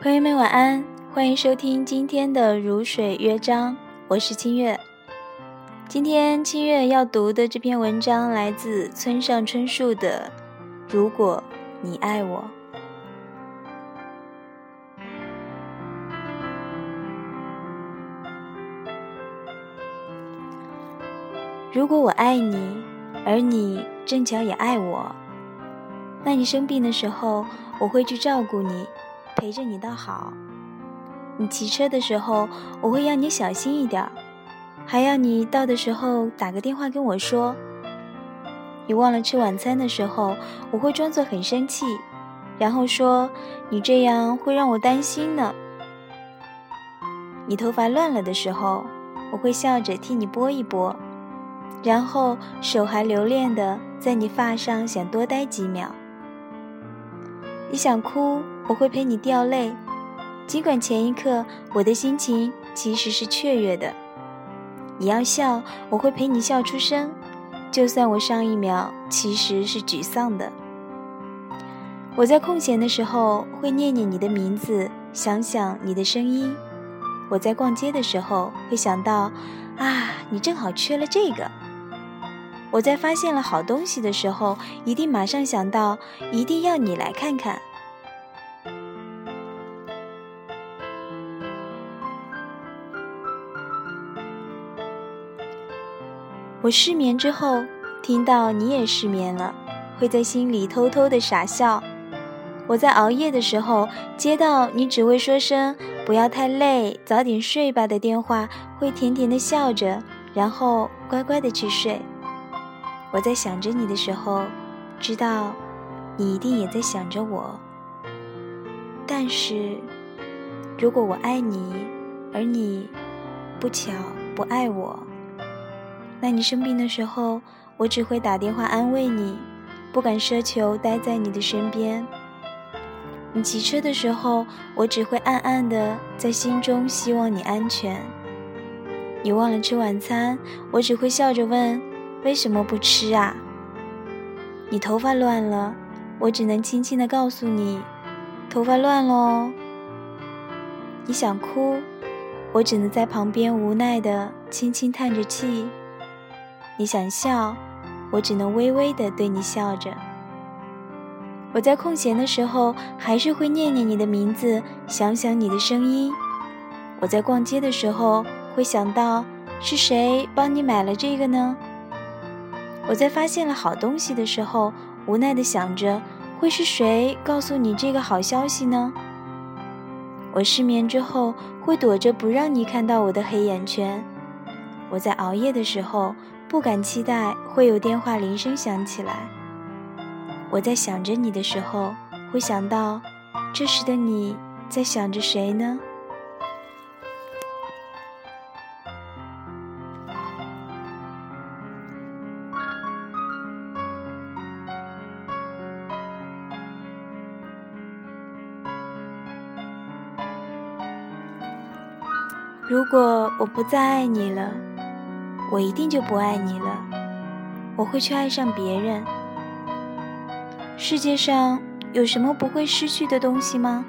朋友们晚安，欢迎收听今天的《如水乐章》，我是清月。今天清月要读的这篇文章来自村上春树的《如果你爱我》。如果我爱你，而你正巧也爱我，那你生病的时候，我会去照顾你，陪着你到好。你骑车的时候，我会要你小心一点，还要你到的时候打个电话跟我说。你忘了吃晚餐的时候，我会装作很生气，然后说你这样会让我担心呢。你头发乱了的时候，我会笑着替你拨一拨。然后手还留恋的在你发上，想多待几秒。你想哭，我会陪你掉泪，尽管前一刻我的心情其实是雀跃的。你要笑，我会陪你笑出声，就算我上一秒其实是沮丧的。我在空闲的时候会念念你的名字，想想你的声音。我在逛街的时候会想到，啊，你正好缺了这个。我在发现了好东西的时候，一定马上想到，一定要你来看看。我失眠之后，听到你也失眠了，会在心里偷偷的傻笑。我在熬夜的时候，接到你只会说声“不要太累，早点睡吧”的电话，会甜甜的笑着，然后乖乖的去睡。我在想着你的时候，知道你一定也在想着我。但是，如果我爱你，而你不巧不爱我，那你生病的时候，我只会打电话安慰你，不敢奢求待在你的身边。你骑车的时候，我只会暗暗的在心中希望你安全。你忘了吃晚餐，我只会笑着问。为什么不吃啊？你头发乱了，我只能轻轻的告诉你，头发乱喽。你想哭，我只能在旁边无奈的轻轻叹着气。你想笑，我只能微微的对你笑着。我在空闲的时候，还是会念念你的名字，想想你的声音。我在逛街的时候，会想到是谁帮你买了这个呢？我在发现了好东西的时候，无奈的想着，会是谁告诉你这个好消息呢？我失眠之后，会躲着不让你看到我的黑眼圈。我在熬夜的时候，不敢期待会有电话铃声响起来。我在想着你的时候，会想到，这时的你在想着谁呢？如果我不再爱你了，我一定就不爱你了。我会去爱上别人。世界上有什么不会失去的东西吗？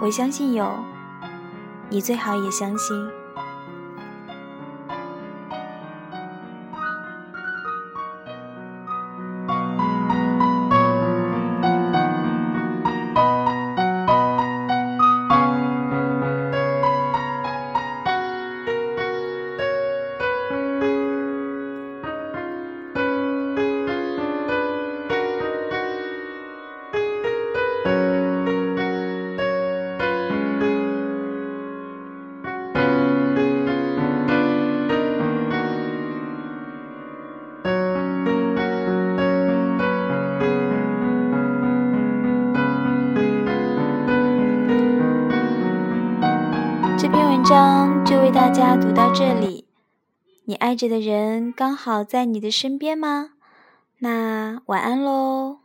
我相信有，你最好也相信。章就为大家读到这里。你爱着的人刚好在你的身边吗？那晚安喽。